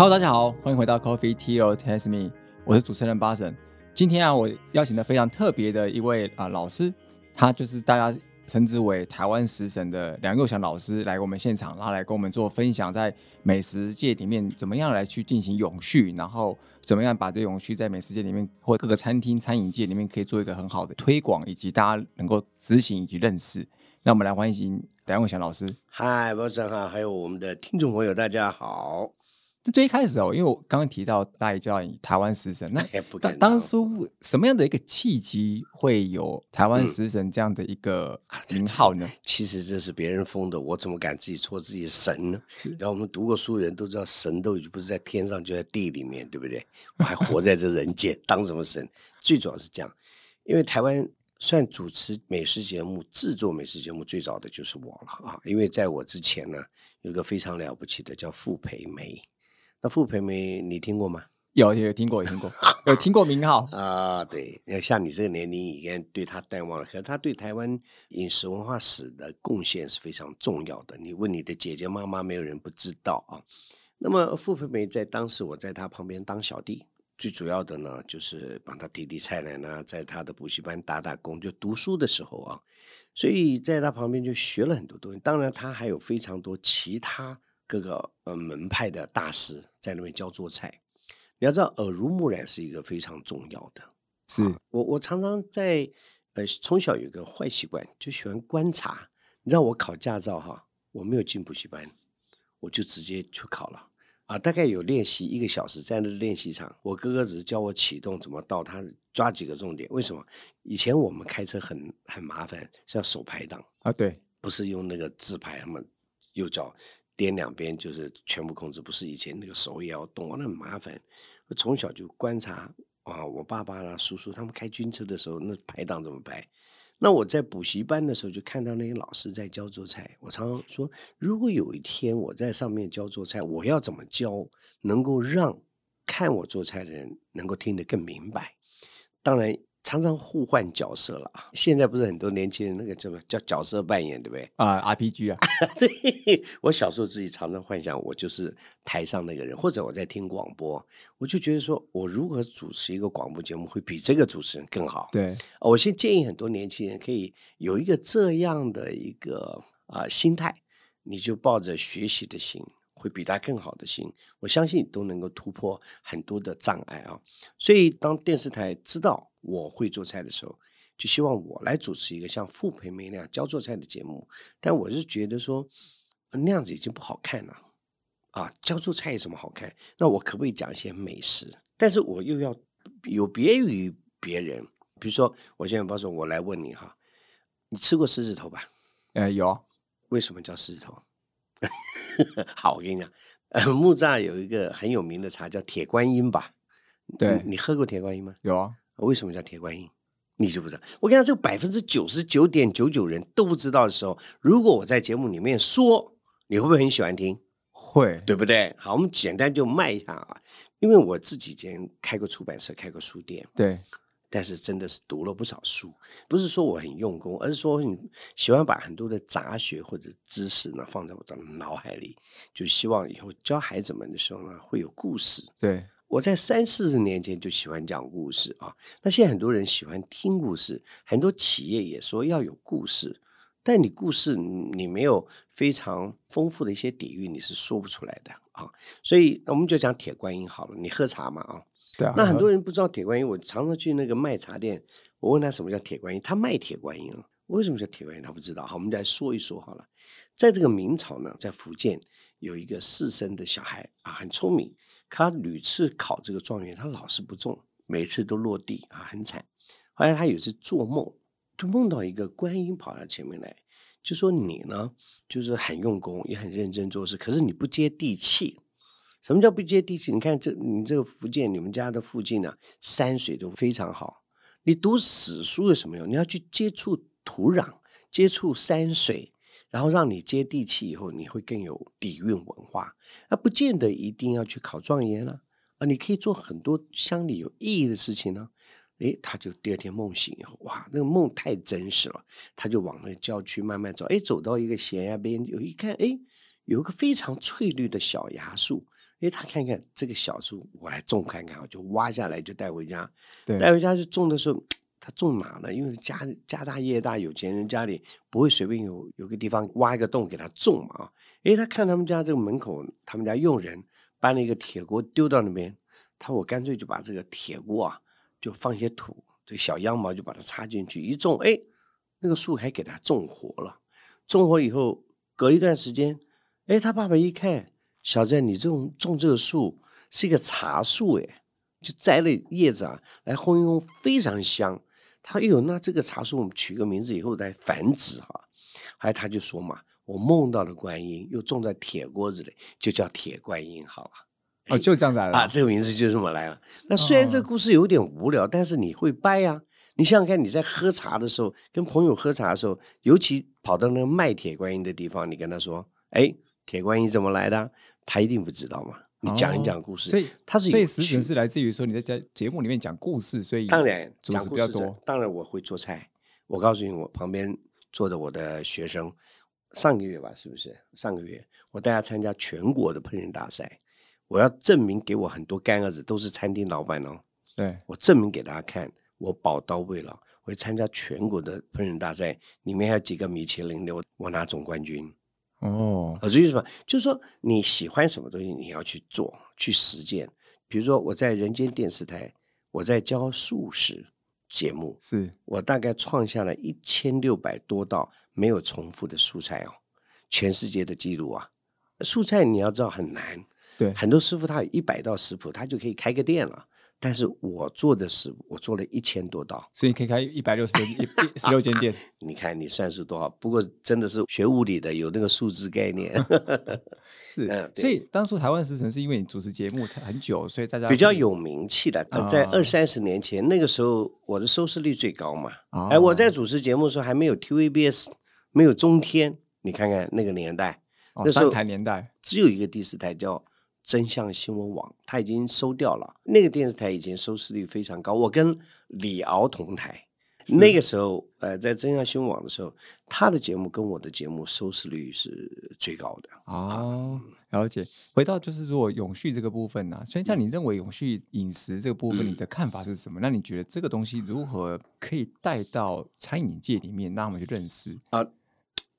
Hello，大家好，欢迎回到 Coffee Tea or Taste Me，我是主持人巴神。今天啊，我邀请了非常特别的一位啊老师，他就是大家称之为台湾食神的梁佑祥老师，来我们现场，然后来跟我们做分享，在美食界里面怎么样来去进行永续，然后怎么样把这永续在美食界里面或各个餐厅、餐饮界里面可以做一个很好的推广，以及大家能够执行以及认识。那我们来欢迎梁永祥老师。嗨，包神哈，还有我们的听众朋友，大家好。这最一开始哦，因为我刚刚提到大家叫你台湾食神，那 当当初什么样的一个契机会有台湾食神这样的一个名号呢？其实这是别人封的，我怎么敢自己说自己神呢？然后我们读过书的人都知道，神都已经不是在天上，就在地里面，对不对？我还活在这人间，当什么神？最主要是这样，因为台湾算主持美食节目、制作美食节目最早的就是我了啊！因为在我之前呢，有个非常了不起的叫傅培梅。那傅培梅你听过吗？有有听过，有听过，有听过名号 啊。对，要像你这个年龄，已经对他淡忘了。可是他对台湾饮食文化史的贡献是非常重要的。你问你的姐姐妈妈，没有人不知道啊。那么傅培梅在当时，我在他旁边当小弟，最主要的呢，就是帮他提提菜来呢，在他的补习班打打工，就读书的时候啊，所以在他旁边就学了很多东西。当然，他还有非常多其他。各个呃门派的大师在那边教做菜，你要知道耳濡目染是一个非常重要的。是我我常常在呃从小有个坏习惯，就喜欢观察。你知道我考驾照哈，我没有进补习班，我就直接去考了啊。大概有练习一个小时，在那练习场，我哥哥只是教我启动怎么倒，他抓几个重点。为什么？以前我们开车很很麻烦，是要手排档啊，对，不是用那个自排，那么右脚。颠两边就是全部控制，不是以前那个手也要动，那很麻烦。从小就观察啊，我爸爸啦、叔叔他们开军车的时候，那排档怎么排？那我在补习班的时候就看到那些老师在教做菜。我常常说，如果有一天我在上面教做菜，我要怎么教，能够让看我做菜的人能够听得更明白？当然。常常互换角色了啊！现在不是很多年轻人那个什么叫角色扮演，对不对？啊，RPG 啊！对，我小时候自己常常幻想，我就是台上那个人，或者我在听广播，我就觉得说我如何主持一个广播节目会比这个主持人更好。对，我先建议很多年轻人可以有一个这样的一个啊心态，你就抱着学习的心。会比他更好的心，我相信都能够突破很多的障碍啊！所以当电视台知道我会做菜的时候，就希望我来主持一个像傅培梅那样教做菜的节目。但我是觉得说那样子已经不好看了啊！教做菜有什么好看？那我可不可以讲一些美食？但是我又要有别于别人，比如说我现在包说，我来问你哈，你吃过狮子头吧？呃，有。为什么叫狮子头？好，我跟你讲，呃，木栅有一个很有名的茶叫铁观音吧？对，你喝过铁观音吗？有啊。为什么叫铁观音？你知不知道？我跟你讲，这个百分之九十九点九九人都不知道的时候，如果我在节目里面说，你会不会很喜欢听？会，对不对？好，我们简单就卖一下啊，因为我自己以前开过出版社，开过书店，对。但是真的是读了不少书，不是说我很用功，而是说你喜欢把很多的杂学或者知识呢放在我的脑海里，就希望以后教孩子们的时候呢会有故事。对，我在三四十年前就喜欢讲故事啊，那现在很多人喜欢听故事，很多企业也说要有故事，但你故事你没有非常丰富的一些底蕴，你是说不出来的啊。所以我们就讲铁观音好了，你喝茶嘛啊。那很多人不知道铁观音，我常常去那个卖茶店，我问他什么叫铁观音，他卖铁观音啊，为什么叫铁观音？他不知道。好，我们来说一说好了。在这个明朝呢，在福建有一个士绅的小孩啊，很聪明，他屡次考这个状元，他老是不中，每次都落地啊，很惨。后来他有一次做梦，就梦到一个观音跑到前面来，就说你呢，就是很用功，也很认真做事，可是你不接地气。什么叫不接地气？你看这你这个福建，你们家的附近呢，山水都非常好。你读史书有什么用？你要去接触土壤，接触山水，然后让你接地气以后，你会更有底蕴文化。那不见得一定要去考状元了啊！你可以做很多乡里有意义的事情呢。诶，他就第二天梦醒以后，哇，那个梦太真实了。他就往那个郊区慢慢走，诶，走到一个悬崖边，有一看，诶，有一个非常翠绿的小芽树。哎，他看看这个小树，我来种看看，我就挖下来就带回家。对，带回家就种的时候，他种哪呢？因为家家大业大，有钱人家里不会随便有有个地方挖一个洞给他种嘛啊。哎，他看他们家这个门口，他们家佣人搬了一个铁锅丢到那边，他我干脆就把这个铁锅啊，就放些土，这小秧苗就把它插进去一种，哎，那个树还给他种活了。种活以后，隔一段时间。哎，他爸爸一看，小郑，你这种种这个树是一个茶树，哎，就摘了叶子啊，来烘一烘，非常香。他，哎呦，那这个茶树我们取个名字以后来繁殖哈。后来他就说嘛，我梦到了观音，又种在铁锅子里，就叫铁观音好了。哦，就这样子来了啊，这个名字就这么来了。那虽然这个故事有点无聊，但是你会掰呀。你想想看，你在喝茶的时候，跟朋友喝茶的时候，尤其跑到那个卖铁观音的地方，你跟他说，哎。铁观音怎么来的？他一定不知道嘛。你讲一讲故事，所以他是所以实情是来自于说你在在节目里面讲故事，所以当然讲故事。当然我会做菜。我告诉你，我旁边坐的我的学生，上个月吧，是不是？上个月我带他参加全国的烹饪大赛，我要证明给我很多干儿子都是餐厅老板哦。对我证明给大家看，我宝刀未老，我参加全国的烹饪大赛，里面还有几个米其林的，我我拿总冠军。哦，呃，所以什么？就是说你喜欢什么东西，你要去做，去实践。比如说我在人间电视台，我在教素食节目，是我大概创下了一千六百多道没有重复的素菜哦，全世界的记录啊！素菜你要知道很难，对，很多师傅他有一百道食谱，他就可以开个店了。但是我做的是，我做了一千多道，所以你可以开一百六十 十六间店。你看你算是多少？不过真的是学物理的，有那个数字概念。是，嗯所以当初台湾食神是因为你主持节目很久，所以大家比较有名气的。在二三十年前，那个时候我的收视率最高嘛。哎，我在主持节目的时候还没有 TVBS，没有中天。你看看那个年代，那三台年代只有一个第四台叫。真相新闻网，他已经收掉了。那个电视台以前收视率非常高，我跟李敖同台。那个时候，呃，在真相新闻网的时候，他的节目跟我的节目收视率是最高的。哦，了解。回到就是说永续这个部分呢，所以像你认为永续饮食这个部分，你的看法是什么？那你觉得这个东西如何可以带到餐饮界里面，让我们去认识啊？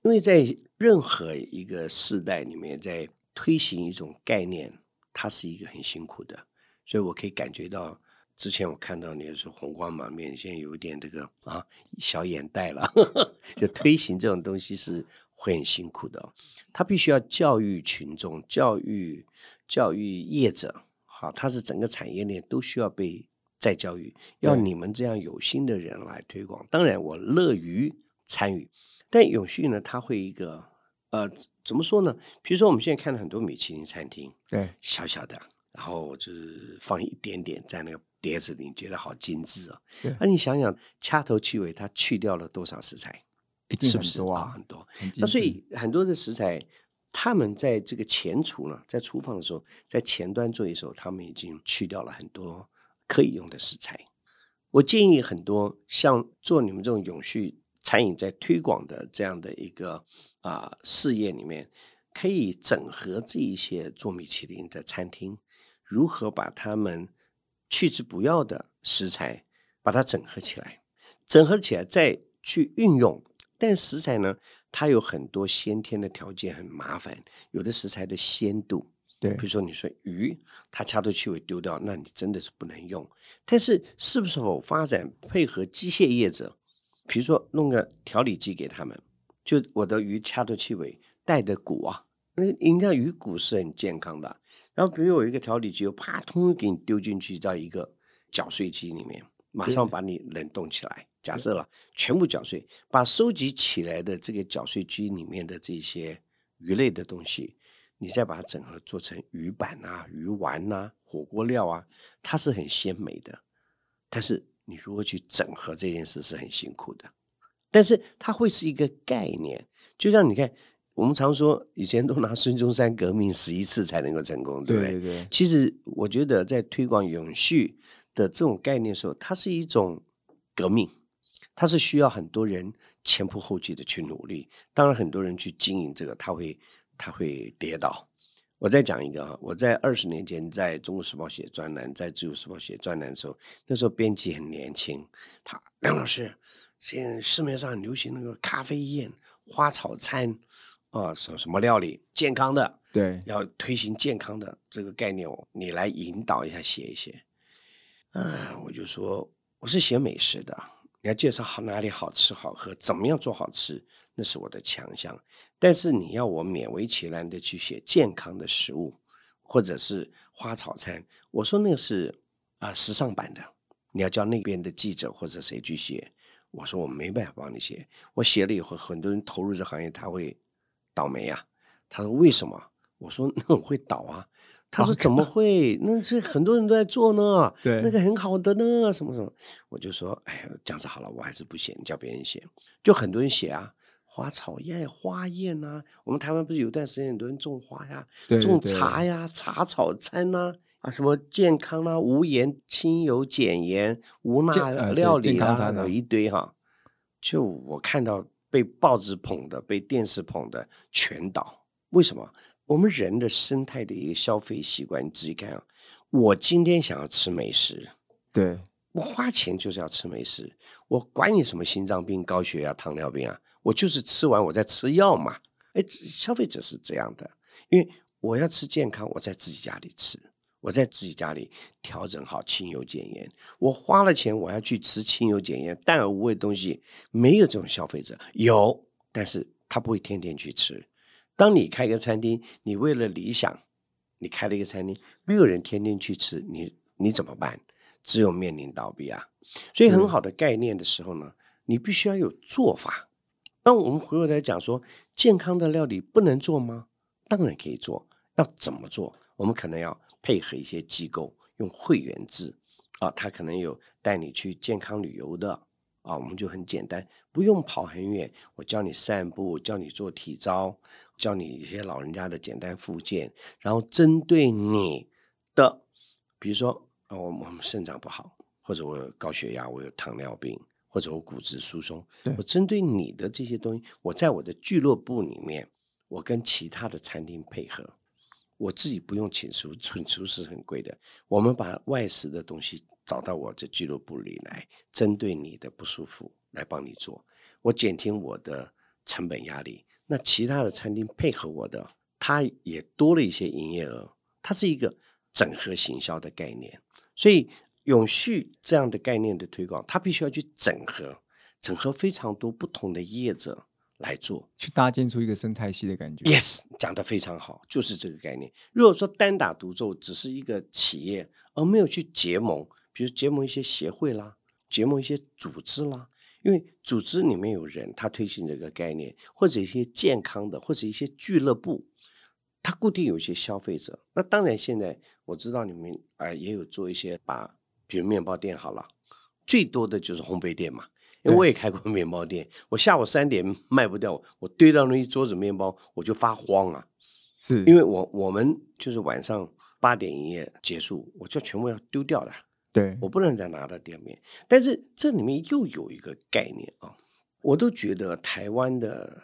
因为在任何一个时代里面，在推行一种概念。他是一个很辛苦的，所以我可以感觉到，之前我看到你的时候红光满面，现在有一点这个啊小眼袋了。就推行这种东西是会很辛苦的，他必须要教育群众、教育教育业者，好，他是整个产业链都需要被再教育，要你们这样有心的人来推广。当然，我乐于参与，但永续呢，它会一个。呃，怎么说呢？比如说，我们现在看到很多米其林餐厅，对，小小的，然后就是放一点点在那个碟子里，觉得好精致哦。那你想想，掐头去尾，它去掉了多少食材？是不是啊？很多。那所以很多的食材，他们在这个前厨呢，在厨房的时候，在前端做的时候，他们已经去掉了很多可以用的食材。我建议很多像做你们这种永续。餐饮在推广的这样的一个啊事业里面，可以整合这一些做米其林的餐厅，如何把他们去之不要的食材，把它整合起来，整合起来再去运用。但食材呢，它有很多先天的条件，很麻烦。有的食材的鲜度，对，比如说你说鱼，它掐头去尾丢掉，那你真的是不能用。但是是不是否发展配合机械业者？比如说弄个调理机给他们，就我的鱼掐头去尾带的骨啊，那人家鱼骨是很健康的。然后比如有一个调理机，啪通给你丢进去到一个搅碎机里面，马上把你冷冻起来。假设了全部搅碎，把收集起来的这个搅碎机里面的这些鱼类的东西，你再把它整合做成鱼板啊、鱼丸啊、火锅料啊，它是很鲜美的。但是。你如何去整合这件事是很辛苦的，但是它会是一个概念。就像你看，我们常说以前都拿孙中山革命十一次才能够成功，对不对？对对。其实我觉得在推广永续的这种概念的时候，它是一种革命，它是需要很多人前仆后继的去努力。当然，很多人去经营这个，他会他会跌倒。我再讲一个啊，我在二十年前在中国时报写专栏，在自由时报写专栏的时候，那时候编辑很年轻，他梁老师，现在市面上很流行那个咖啡宴、花草餐啊，什么什么料理，健康的，对，要推行健康的这个概念，你来引导一下，写一写。啊，我就说我是写美食的，你要介绍好哪里好吃好喝，怎么样做好吃。那是我的强项，但是你要我勉为其难的去写健康的食物，或者是花草餐，我说那个是啊时尚版的，你要叫那边的记者或者谁去写，我说我没办法帮你写，我写了以后，很多人投入这行业他会倒霉啊。他说为什么？我说那我会倒啊。他说怎么会？那这很多人都在做呢，对，那个很好的呢，什么什么。我就说，哎呀，这样子好了，我还是不写，你叫别人写。就很多人写啊。花草宴、花宴呐，我们台湾不是有段时间很多人种花呀、种茶呀、茶草餐呐，啊，什么健康啦、无盐、清油、减盐、无钠料理啦，有一堆哈。就我看到被报纸捧的、被电视捧的全倒。为什么？我们人的生态的一个消费习惯，你仔细看啊。我今天想要吃美食，对我花钱就是要吃美食，我管你什么心脏病、高血压、糖尿病啊。我就是吃完我再吃药嘛，哎，消费者是这样的，因为我要吃健康，我在自己家里吃，我在自己家里调整好清油减盐。我花了钱，我要去吃清油减盐、淡而无味的东西，没有这种消费者，有，但是他不会天天去吃。当你开一个餐厅，你为了理想，你开了一个餐厅，没有人天天去吃，你你怎么办？只有面临倒闭啊！所以很好的概念的时候呢，你必须要有做法。那我们回过来讲说，健康的料理不能做吗？当然可以做，要怎么做？我们可能要配合一些机构，用会员制啊，他可能有带你去健康旅游的啊，我们就很简单，不用跑很远，我教你散步，教你做体操，教你一些老人家的简单复健，然后针对你的，比如说啊，我我们肾脏不好，或者我有高血压，我有糖尿病。或者我骨质疏松，我针对你的这些东西，我在我的俱乐部里面，我跟其他的餐厅配合，我自己不用请厨，请厨师很贵的，我们把外食的东西找到我这俱乐部里来，针对你的不舒服来帮你做，我减轻我的成本压力。那其他的餐厅配合我的，它也多了一些营业额，它是一个整合行销的概念，所以。永续这样的概念的推广，它必须要去整合，整合非常多不同的业者来做，去搭建出一个生态系的感觉。Yes，讲的非常好，就是这个概念。如果说单打独奏，只是一个企业，而没有去结盟，比如结盟一些协会啦，结盟一些组织啦，因为组织里面有人，他推行这个概念，或者一些健康的，或者一些俱乐部。他固定有一些消费者。那当然，现在我知道你们啊也有做一些把。比如面包店好了，最多的就是烘焙店嘛。因为我也开过面包店，我下午三点卖不掉，我堆到那一桌子面包，我就发慌啊。是因为我我们就是晚上八点营业结束，我就全部要丢掉的。对我不能再拿到店面。但是这里面又有一个概念啊，我都觉得台湾的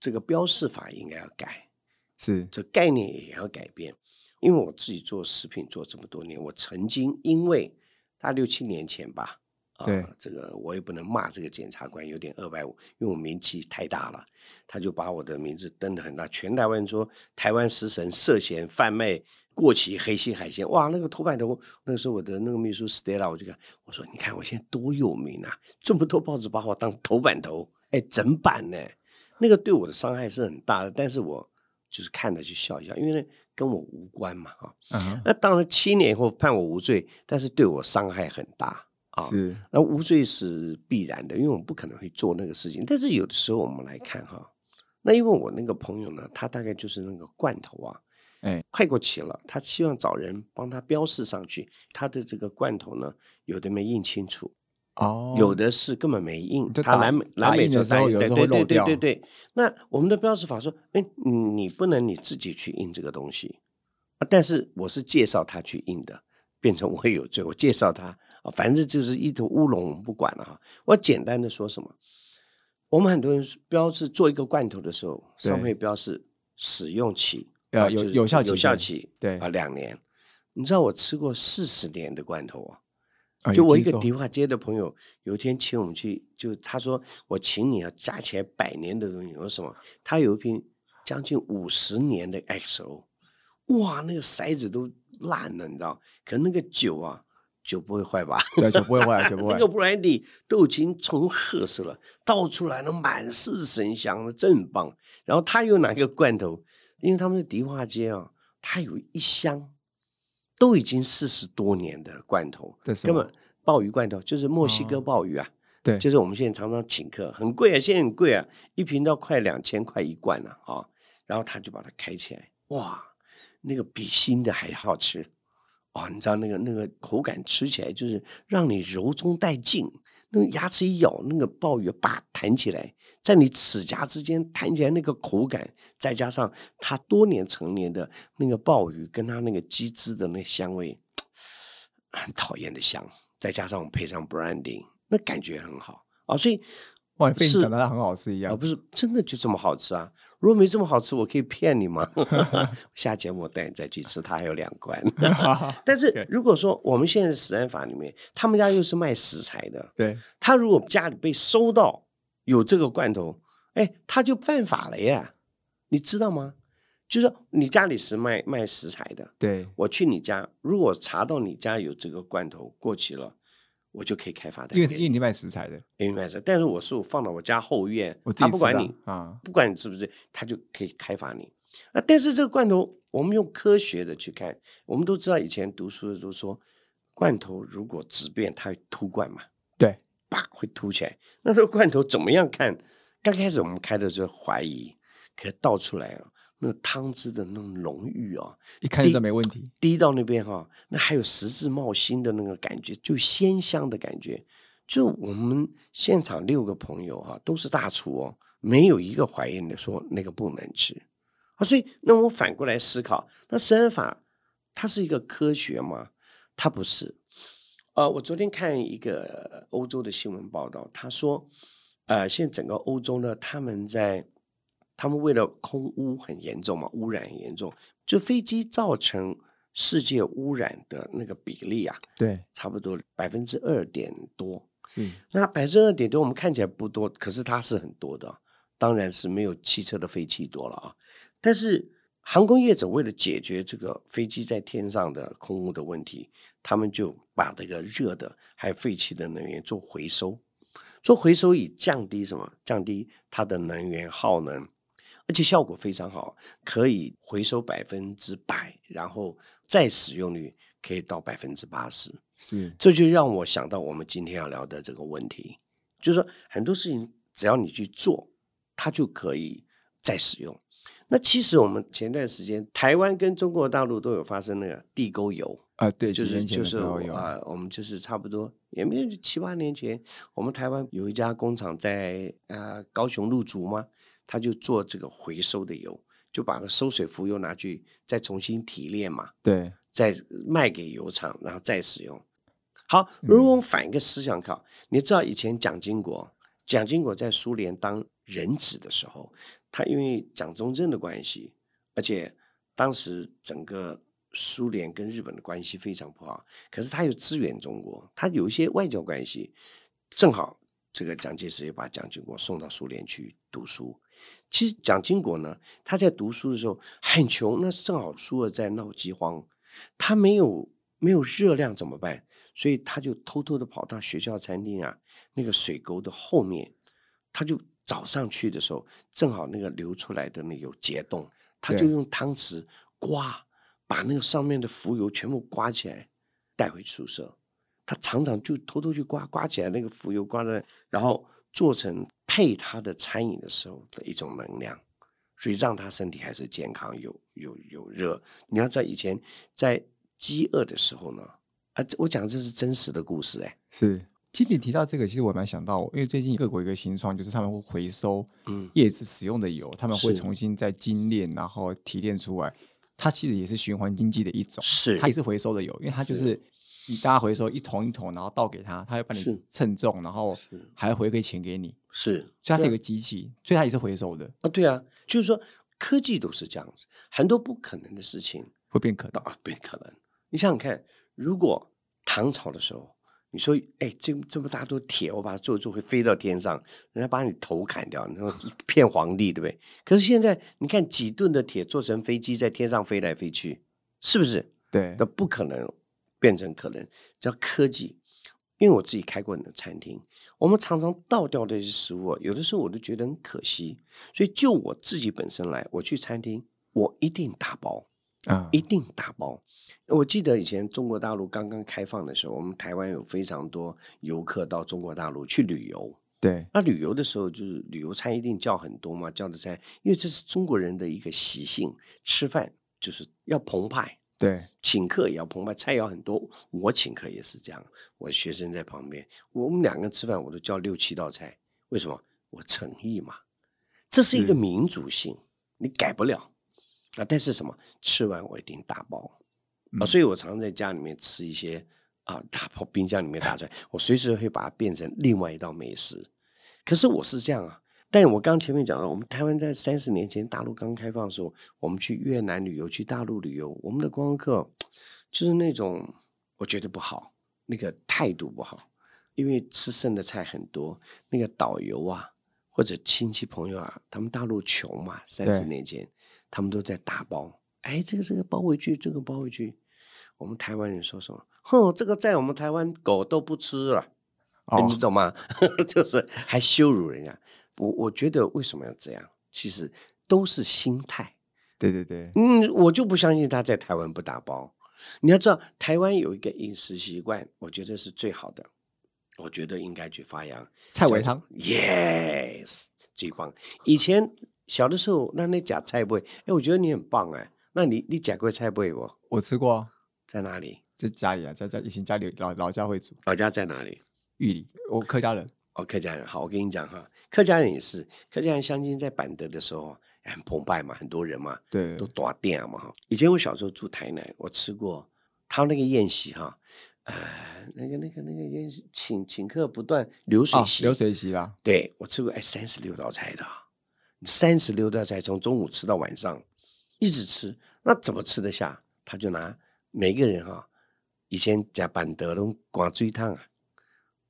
这个标示法应该要改，是这概念也要改变。因为我自己做食品做这么多年，我曾经因为大六七年前吧，啊，这个我也不能骂这个检察官有点二百五，因为我名气太大了，他就把我的名字登的很大，全台湾说台湾食神涉嫌贩卖过期黑心海鲜，哇，那个头版头，那个时候我的那个秘书 Stella，我就看，我说你看我现在多有名啊，这么多报纸把我当头版头，哎，整版呢，那个对我的伤害是很大的，但是我就是看着就笑一笑，因为呢。跟我无关嘛，哈，那当然七年以后判我无罪，但是对我伤害很大啊。是，那无罪是必然的，因为我们不可能会做那个事情。但是有的时候我们来看哈，那因为我那个朋友呢，他大概就是那个罐头啊，哎，快过期了，他希望找人帮他标示上去。他的这个罐头呢，有的没印清楚。哦，有的是根本没印，它南美南美的时候有。对对对对对，那我们的标识法说，哎，你不能你自己去印这个东西啊。但是我是介绍他去印的，变成我有罪。我介绍他啊，反正就是一头乌龙，我们不管了哈。我简单的说什么，我们很多人标志做一个罐头的时候，上面标示使用期啊有有效期有效期对啊两年。你知道我吃过四十年的罐头啊！啊就我一个迪化街的朋友，有一天请我们去，就他说我请你啊，加起来百年的东西。我说什么？他有一瓶将近五十年的 XO，哇，那个塞子都烂了，你知道？可那个酒啊，酒不会坏吧？对酒不会坏，酒 不会那个 brandy 都已经从褐色了，倒出来了满是神香的，真棒。然后他又拿个罐头，因为他们的迪化街啊，他有一箱都已经四十多年的罐头，根本鲍鱼罐头就是墨西哥哦鲍鱼啊，对，就是我们现在常常请客，很贵啊，现在很贵啊，一瓶都要快两千块一罐了啊。然后他就把它开起来，哇，那个比新的还好吃。哦，你知道那个那个口感吃起来就是让你柔中带劲，那个牙齿一咬，那个鲍鱼叭弹起来，在你齿颊之间弹起来那个口感，再加上它多年成年的那个鲍鱼跟它那个鸡汁的那香味，很讨厌的香，再加上我们配上 branding，那感觉很好啊。所以哇，被你是讲的很好吃一啊，样。不是真的就这么好吃啊？如果没这么好吃，我可以骗你吗？下节目我带你再去吃，它还有两罐。但是如果说我们现在的食安法里面，他们家又是卖食材的，对，他如果家里被收到有这个罐头，哎，他就犯法了呀，你知道吗？就是说你家里是卖卖食材的，对，我去你家，如果查到你家有这个罐头过期了，我就可以开发的。因为因为你卖食材的，卖食材，但是我是我放到我家后院，他不管你，啊，不管你是不是，他就可以开发你啊。但是这个罐头，我们用科学的去看，我们都知道以前读书的时候说，罐头如果质变，它会凸罐嘛，对，叭会凸起来。那这个罐头怎么样看？刚开始我们开的时候怀疑，可倒出来了，那个汤汁的那种浓郁啊，一看就知道没问题。滴到那边哈，那还有十字冒心的那个感觉，就鲜香的感觉。就我们现场六个朋友哈，都是大厨哦，没有一个怀疑的说那个不能吃啊。所以，那我反过来思考，那食安法它是一个科学吗？它不是。呃，我昨天看一个欧洲的新闻报道，他说，呃，现在整个欧洲呢，他们在他们为了空污很严重嘛，污染很严重，就飞机造成世界污染的那个比例啊，对，差不多百分之二点多。是，那百分之二点多，我们看起来不多，可是它是很多的，当然是没有汽车的废气多了啊。但是航空业者为了解决这个飞机在天上的空污的问题，他们就把这个热的还有废气的能源做回收，做回收以降低什么？降低它的能源耗能，而且效果非常好，可以回收百分之百，然后再使用率可以到百分之八十。是，这就让我想到我们今天要聊的这个问题，就是说很多事情只要你去做，它就可以再使用。那其实我们前段时间台湾跟中国大陆都有发生那个地沟油，啊，对，就是就是啊、我们就是差不多也没有七八年前，我们台湾有一家工厂在呃高雄入主嘛，他就做这个回收的油，就把收水浮油拿去再重新提炼嘛，对，再卖给油厂，然后再使用。好，如果我们反一个思想考，你知道以前蒋经国，蒋经国在苏联当人质的时候，他因为蒋中正的关系，而且当时整个苏联跟日本的关系非常不好，可是他又支援中国，他有一些外交关系，正好这个蒋介石也把蒋经国送到苏联去读书。其实蒋经国呢，他在读书的时候很穷，那正好苏俄在闹饥荒，他没有没有热量怎么办？所以他就偷偷的跑到学校餐厅啊，那个水沟的后面，他就早上去的时候，正好那个流出来的那有结冻，他就用汤匙刮，把那个上面的浮油全部刮起来，带回宿舍。他常常就偷偷去刮，刮起来那个浮油刮的，然后做成配他的餐饮的时候的一种能量，所以让他身体还是健康，有有有热。你要知道以前在饥饿的时候呢，啊，这我讲这是真实的故事哎、是。其实你提到这个，其实我蛮想到，因为最近各国一个新创，就是他们会回收嗯叶子使用的油，他们会重新再精炼，然后提炼出来。它其实也是循环经济的一种，是它也是回收的油，因为它就是你大家回收一桶一桶，然后倒给他，他会帮你称重，然后还会回馈钱给你，是，所以它是一个机器，所以它也是回收的。啊，对啊，就是说科技都是这样子，很多不可能的事情会变可能。啊，变可能。你想想看，如果唐朝的时候，你说，哎，这这么大堆铁，我把它做做会飞到天上，人家把你头砍掉，你说骗皇帝对不对？可是现在你看几吨的铁做成飞机在天上飞来飞去，是不是？对，那不可能变成可能，叫科技。因为我自己开过很多餐厅，我们常常倒掉这些食物，有的时候我都觉得很可惜。所以就我自己本身来，我去餐厅，我一定打包，啊，一定打包。我记得以前中国大陆刚刚开放的时候，我们台湾有非常多游客到中国大陆去旅游。对，那旅游的时候，就是旅游餐一定叫很多嘛，叫的餐，因为这是中国人的一个习性，吃饭就是要澎湃。对，请客也要澎湃，菜肴很多。我请客也是这样，我学生在旁边，我们两个人吃饭，我都叫六七道菜。为什么？我诚意嘛，这是一个民族性，你改不了啊。但是什么？吃完我一定打包啊，嗯所以我常常在家里面吃一些啊，打包冰箱里面打出来，我随时会把它变成另外一道美食。可是我是这样啊，但我刚前面讲了，我们台湾在三十年前大陆刚开放的时候，我们去越南旅游，去大陆旅游，我们的观光客就是那种我觉得不好，那个态度不好，因为吃剩的菜很多，那个导游啊或者亲戚朋友啊，他们大陆穷嘛，三十年前他们都在打包，哎，这个这个包回去，这个包回去。我们台湾人说什么？哼，这个在我们台湾狗都不吃了。哎哦你懂吗？就是还羞辱人家。我我觉得为什么要这样？其实都是心态。对对对，嗯，我就不相信他在台湾不打包。你要知道，台湾有一个饮食习惯，我觉得是最好的。我觉得应该去发扬菜尾汤，，yes，最棒。以前小的时候，那那假菜味，哎，我觉得你很棒哎。那你你假过菜味不？我吃过啊，在哪里？在家里啊，在在以前家里老老家会煮老家在哪里？玉里，我客家人，哦，客家人好，我跟你讲哈，客家人也是，客家人相亲在板德的时候很澎湃嘛，很多人嘛，对都大店嘛哈。以前我小时候住台南，我吃过他那个宴席哈，呃，那个那个那个宴席请请客不断流水啊，席，流水席啦，对我吃过哎三十六道菜的啊，三十六道菜从中午吃到晚上，一直吃，那怎么吃得下？他就拿每个人哈，以前讲板德拢刮水汤啊，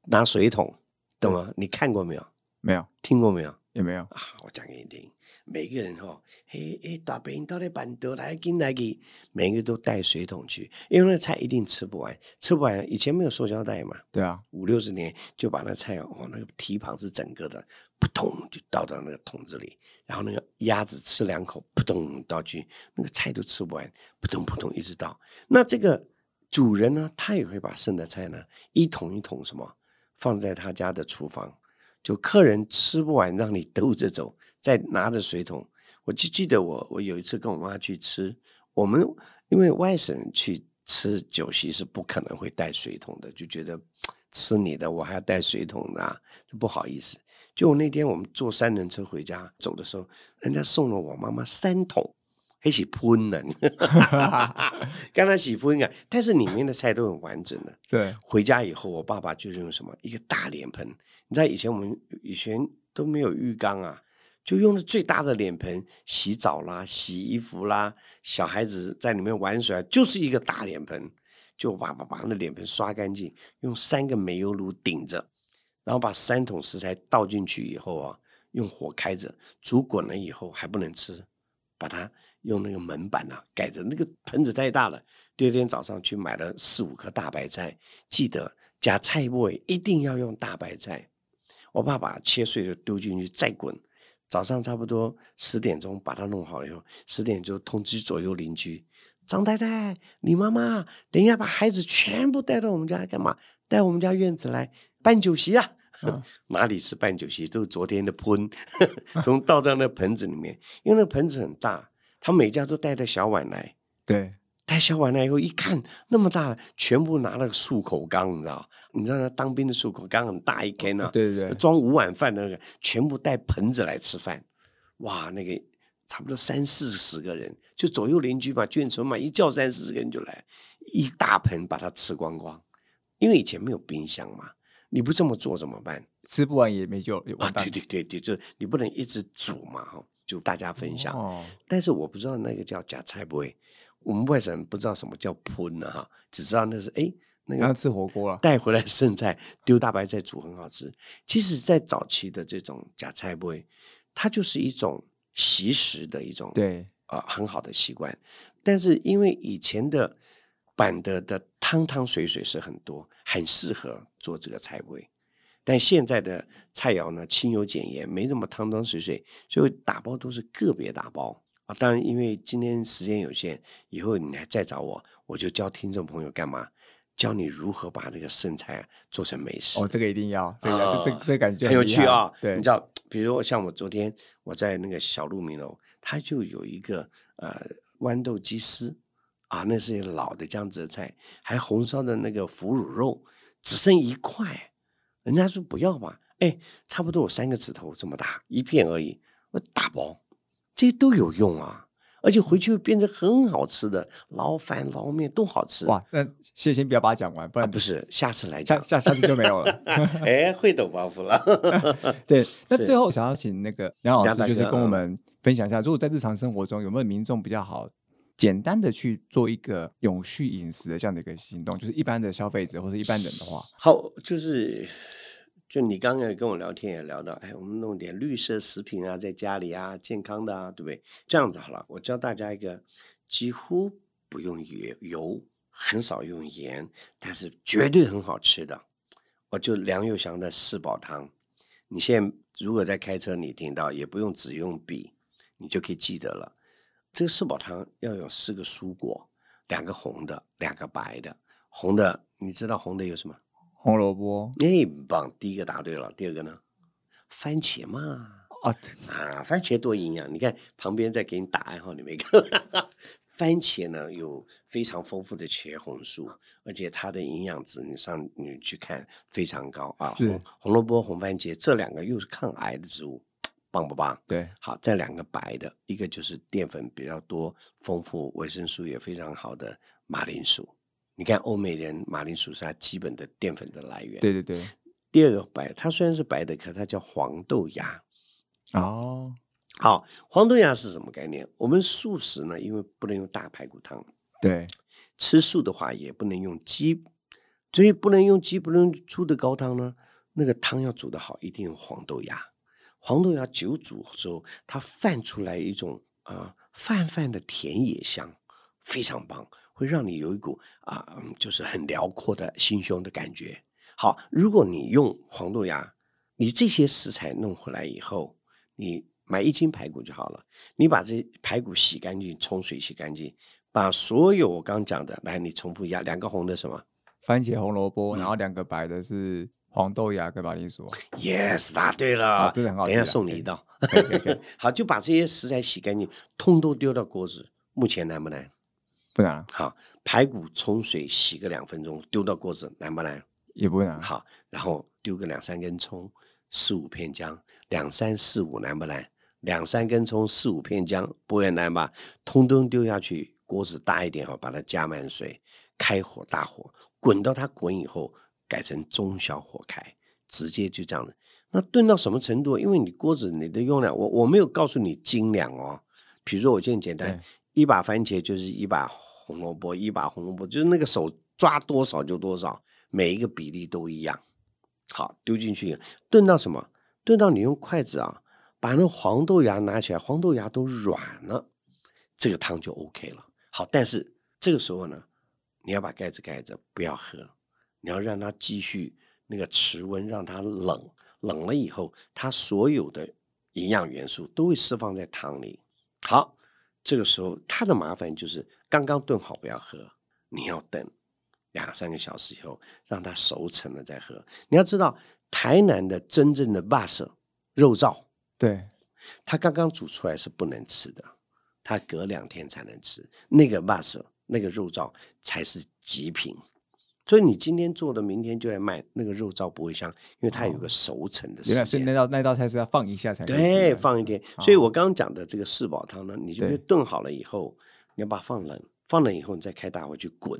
拿水桶，懂吗？你看过没有？没有，听过没有？也没有，啊，我讲给你听，每个人哈、嘿，嘿，大饼到底板德来进来给，每个都带水桶去，因为那个菜一定吃不完，吃不完，以前没有塑胶袋嘛，对啊，五六十年就把那菜哦，那个蹄膀是整个的，扑通就倒到那个桶子里，然后那个鸭子吃两口，扑通倒去，那个菜都吃不完，扑通扑通一直倒。那这个主人呢，他也会把剩的菜呢一桶一桶什么放在他家的厨房，就客人吃不完让你兜着走，再拿着水桶。我就记得我我有一次跟我妈去吃，我们因为外省人去吃酒席是不可能会带水桶的，就觉得吃你的我还要带水桶的、不好意思。就那天我们坐三轮车回家走的时候，人家送了我妈妈三桶，还是喷呢，刚才洗喷啊，但是里面的菜都很完整的。对，回家以后，我爸爸就是用什么一个大脸盆，你知道以前我们以前都没有浴缸啊，就用的最大的脸盆洗澡啦、洗衣服啦，小孩子在里面玩水啊，就是一个大脸盆，就我爸爸把那脸盆刷干净，用三个煤油炉顶着，然后把三桶食材倒进去以后啊，用火开着，煮滚了以后还不能吃，把它用那个门板啊盖着，那个盆子太大了。第二天早上去买了四五颗大白菜，记得加菜尾一定要用大白菜。我爸把切碎了丢进去再滚。早上差不多十点钟把它弄好以后，十点就通知左右邻居，张太太、李妈妈，等一下把孩子全部带到我们家干嘛？带我们家院子来办酒席啊！嗯 哪里是办酒席，都是昨天的喷，从倒在那盆子里面，因为那盆子很大，他每家都带着小碗来，对，带小碗来以后一看那么大，全部拿了个漱口缸，你知道？你知道那当兵的漱口缸很大一根啊，对对对，装五碗饭的那个，全部带盆子来吃饭，哇，那个差不多三四十个人，就左右邻居嘛，眷村嘛，一叫三四十个人就来，一大盆把它吃光光，因为以前没有冰箱嘛，你不这么做怎么办？吃不完也没救，啊，对。对对对，就你不能一直煮嘛哈，就大家分享。哦，但是我不知道那个叫假菜不会，我们外省人不知道什么叫喷呢哈，只知道那是哎那个吃火锅了。带回来剩菜丢大白菜煮很好吃。其实，在早期的这种假菜不会，它就是一种习食的一种对，呃很好的习惯。但是因为以前的板的的汤汤水水是很多，很适合做这个菜味。但现在的菜肴呢，清油简盐，没那么汤汤水水，所以打包都是个别打包啊。当然，因为今天时间有限，以后你还再找我，我就教听众朋友干嘛？教你如何把这个剩菜啊做成美食。哦，这个一定要，这个要，这啊这这感觉就很有趣啊！对你知，道，比如像我昨天我在那个小鹿鸣楼，它就有一个呃豌豆鸡丝啊，那是老的江浙菜，还红烧的那个腐乳肉，只剩一块，人家说不要吧，哎，差不多有三个指头这么大一片而已，我打包，这些都有用啊，而且回去会变成很好吃的捞饭捞面都好吃。哇，那谢先不要把它讲完，不啊，然不是，下次来讲。下下次就没有了。哎，会抖包袱了。对，那最后想要请那个梁老师，就是跟我们分享一下，如果在日常生活中有没有民众比较好简单的去做一个永续饮食的这样的一个行动，就是一般的消费者或者一般人的话，好，就是就你刚才跟我聊天也聊到，哎，我们弄点绿色食品啊，在家里啊，健康的啊，对不对？这样子好了，我教大家一个几乎不用油油，很少用盐，但是绝对很好吃的，我就梁佑祥的四宝汤。你现在如果在开车，你听到也不用只用笔，你就可以记得了。这个四宝汤要有四个蔬果，两个红的，两个白的。红的，你知道红的有什么？红萝卜哎，棒！第一个答对了，第二个呢？番茄嘛，啊，啊，番茄多营养！你看旁边在给你打暗号，你没看？番茄呢有非常丰富的茄红素，而且它的营养值你上你去看非常高啊。红萝卜、红番茄这两个又是抗癌的植物，棒不棒？对，好，这两个白的，一个就是淀粉比较多、丰富、维生素也非常好的马铃薯。你看欧美人马铃薯是它基本的淀粉的来源。对对对，第二个白，它虽然是白的，可它叫黄豆芽。哦，好，黄豆芽是什么概念？我们素食呢，因为不能用大排骨汤，对，吃素的话也不能用鸡，所以不能用鸡，不能用猪的高汤呢。那个汤要煮的好，一定用黄豆芽。黄豆芽久煮之后，它泛出来一种啊、呃泛泛的田野香，非常棒，会让你有一股啊、嗯就是很辽阔的心胸的感觉。好，如果你用黄豆芽，你这些食材弄回来以后，你买一斤排骨就好了。你把这排骨洗干净，冲水洗干净，把所有我刚刚讲的，来你重复一下，两个红的什么番茄红萝卜，嗯然后两个白的是黄豆芽跟马铃薯，？Yes，答对了，等一下送你一道。好，就把这些食材洗干净，通都丢到锅子。目前难不难？不难，好，排骨冲水洗个两分钟，丢到锅子，难不难？也不难，好，然后丢个两三根葱，四五片姜，两三四五难不难？两三根葱，四五片姜，不会难吧？通通丢下去，锅子大一点哈，把它加满水，开火大火滚到它滚以后，改成中小火开，直接就这样子。那炖到什么程度？因为你锅子你的用量，我我没有告诉你斤两哦。比如说我就很简单，一把番茄就是一把红萝卜，一把红萝卜就是那个手抓多少就多少，每一个比例都一样。好，丢进去炖到什么？炖到你用筷子啊，把那黄豆芽拿起来，黄豆芽都软了，这个汤就 OK 了。好，但是这个时候呢，你要把盖子盖着，不要喝，你要让它继续那个持温，让它冷，冷了以后，它所有的营养元素都会释放在汤里。好，这个时候它的麻烦就是刚刚炖好不要喝，你要等两三个小时以后，让它熟成了再喝。你要知道，台南的真正的巴色肉燥，对，它刚刚煮出来是不能吃的，它隔两天才能吃。那个巴色那个肉燥才是极品。所以你今天做的，明天就来卖，那个肉燥不会香，因为它有个熟成的时原来所以。那道那道菜是要放一下才对，放一天。所以我刚刚讲的这个四宝汤呢，你就炖好了以后，你要把它放冷，放冷以后你再开大火去滚，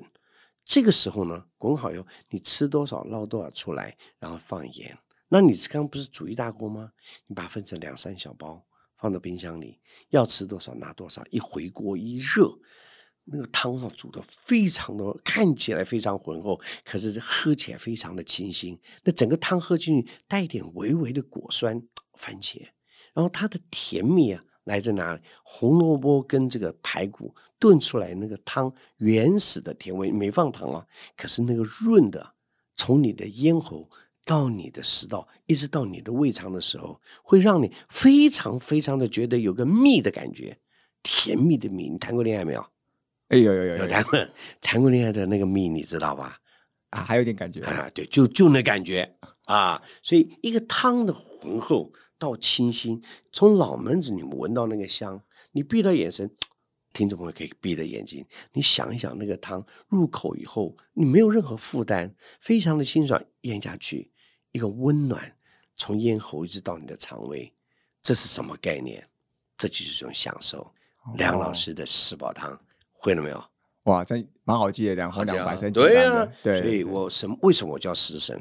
这个时候呢，滚好以后，你吃多少捞多少出来，然后放盐。那你刚刚不是煮一大锅吗？你把它分成两三小包，放到冰箱里，要吃多少拿多少，一回锅一热，那个汤啊煮的非常的看起来非常浑厚，可是喝起来非常的清新。那整个汤喝进去带一点微微的果酸，番茄，然后它的甜蜜啊。来自哪里？红萝卜跟这个排骨炖出来那个汤，原始的甜味没放糖啊，可是那个润的，从你的咽喉到你的食道，一直到你的胃肠的时候，会让你非常非常的觉得有个蜜的感觉，甜蜜的蜜。你谈过恋爱没有？哎，有有有有谈过谈过恋爱的那个蜜，你知道吧？啊，还有点感觉啊，对，就就那感觉啊，所以一个汤的浑厚。到清新，从脑门子你们闻到那个香，你闭着眼神，听众朋友可以闭着眼睛，你想一想那个汤入口以后，你没有任何负担，非常的清爽，咽下去一个温暖，从咽喉一直到你的肠胃，这是什么概念？这就是一种享受。梁老师的四宝汤会了没有？哇，真蛮好记的，两喝两百升，对啊，对，所以我什为什么我叫食神？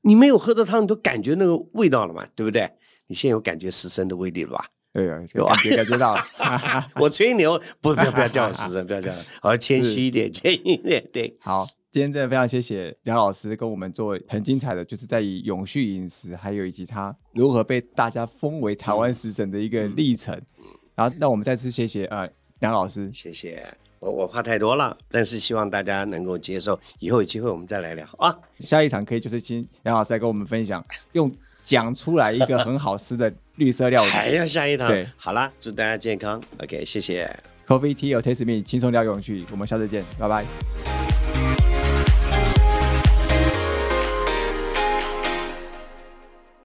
你没有喝到汤，你都感觉那个味道了嘛，对不对？你现在有感觉食神的威力了吧？对啊，有感觉感觉到了。我吹牛，不不要不要叫我食神，不要这样，我要谦虚一点，谦虚一点。对，好，今天真的非常谢谢梁老师跟我们做很精彩的，就是在以永续饮食，还有以及他如何被大家封为台湾食神的一个历程。然后，那我们再次谢谢呃梁老师，谢谢。我我话太多了，但是希望大家能够接受。以后有机会我们再来聊啊。下一场可以就是请杨老师来跟我们分享用。讲出来一个很好吃的绿色料理，还要下一堂。对，好啦，祝大家健康。OK，谢谢。Coffee Tea or Taste Me，轻松聊永续。我们下次见，拜拜。